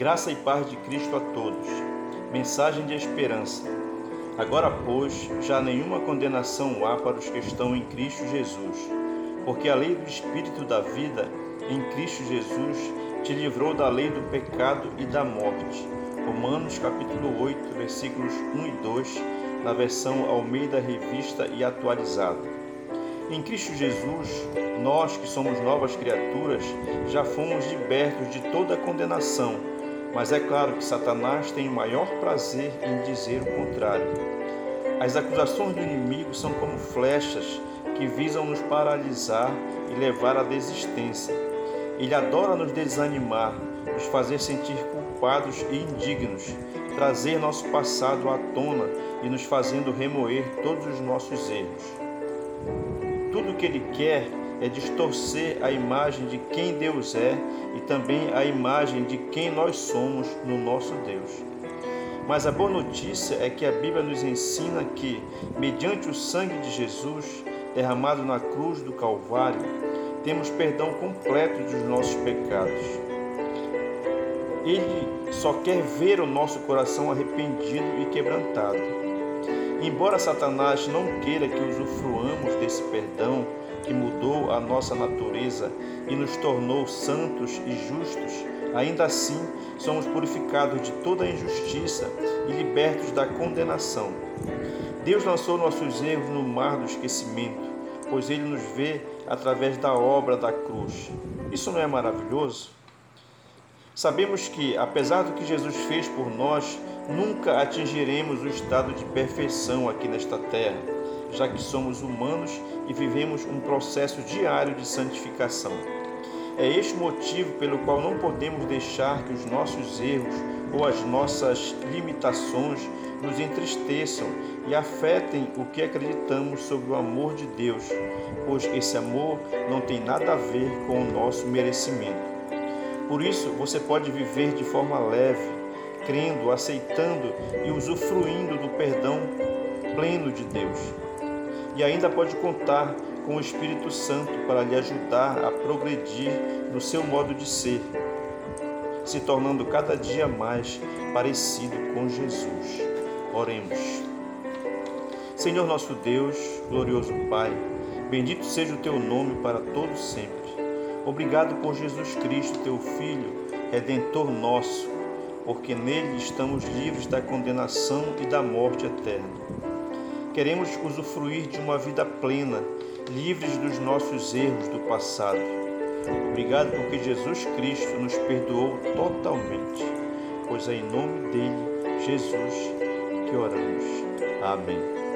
Graça e paz de Cristo a todos. Mensagem de esperança. Agora, pois, já nenhuma condenação há para os que estão em Cristo Jesus, porque a lei do Espírito da vida em Cristo Jesus te livrou da lei do pecado e da morte. Romanos capítulo 8, versículos 1 e 2, na versão Almeida Revista e Atualizada. Em Cristo Jesus, nós que somos novas criaturas já fomos libertos de toda condenação mas é claro que Satanás tem o maior prazer em dizer o contrário. As acusações do inimigo são como flechas que visam nos paralisar e levar à desistência. Ele adora nos desanimar, nos fazer sentir culpados e indignos, trazer nosso passado à tona e nos fazendo remoer todos os nossos erros. Tudo o que ele quer é distorcer a imagem de quem Deus é e também a imagem de quem nós somos no nosso Deus. Mas a boa notícia é que a Bíblia nos ensina que, mediante o sangue de Jesus derramado na cruz do Calvário, temos perdão completo dos nossos pecados. Ele só quer ver o nosso coração arrependido e quebrantado. Embora Satanás não queira que usufruamos desse perdão, que mudou a nossa natureza e nos tornou santos e justos, ainda assim somos purificados de toda injustiça e libertos da condenação. Deus lançou nossos erros no mar do esquecimento, pois Ele nos vê através da obra da cruz. Isso não é maravilhoso? Sabemos que, apesar do que Jesus fez por nós, nunca atingiremos o estado de perfeição aqui nesta terra já que somos humanos e vivemos um processo diário de santificação. É este motivo pelo qual não podemos deixar que os nossos erros ou as nossas limitações nos entristeçam e afetem o que acreditamos sobre o amor de Deus, pois esse amor não tem nada a ver com o nosso merecimento. Por isso, você pode viver de forma leve, crendo, aceitando e usufruindo do perdão pleno de Deus e ainda pode contar com o Espírito Santo para lhe ajudar a progredir no seu modo de ser, se tornando cada dia mais parecido com Jesus. Oremos. Senhor nosso Deus, glorioso Pai, bendito seja o teu nome para todos sempre. Obrigado por Jesus Cristo, teu Filho, redentor nosso, porque nele estamos livres da condenação e da morte eterna. Queremos usufruir de uma vida plena, livres dos nossos erros do passado. Obrigado porque Jesus Cristo nos perdoou totalmente, pois é em nome dele, Jesus, que oramos. Amém.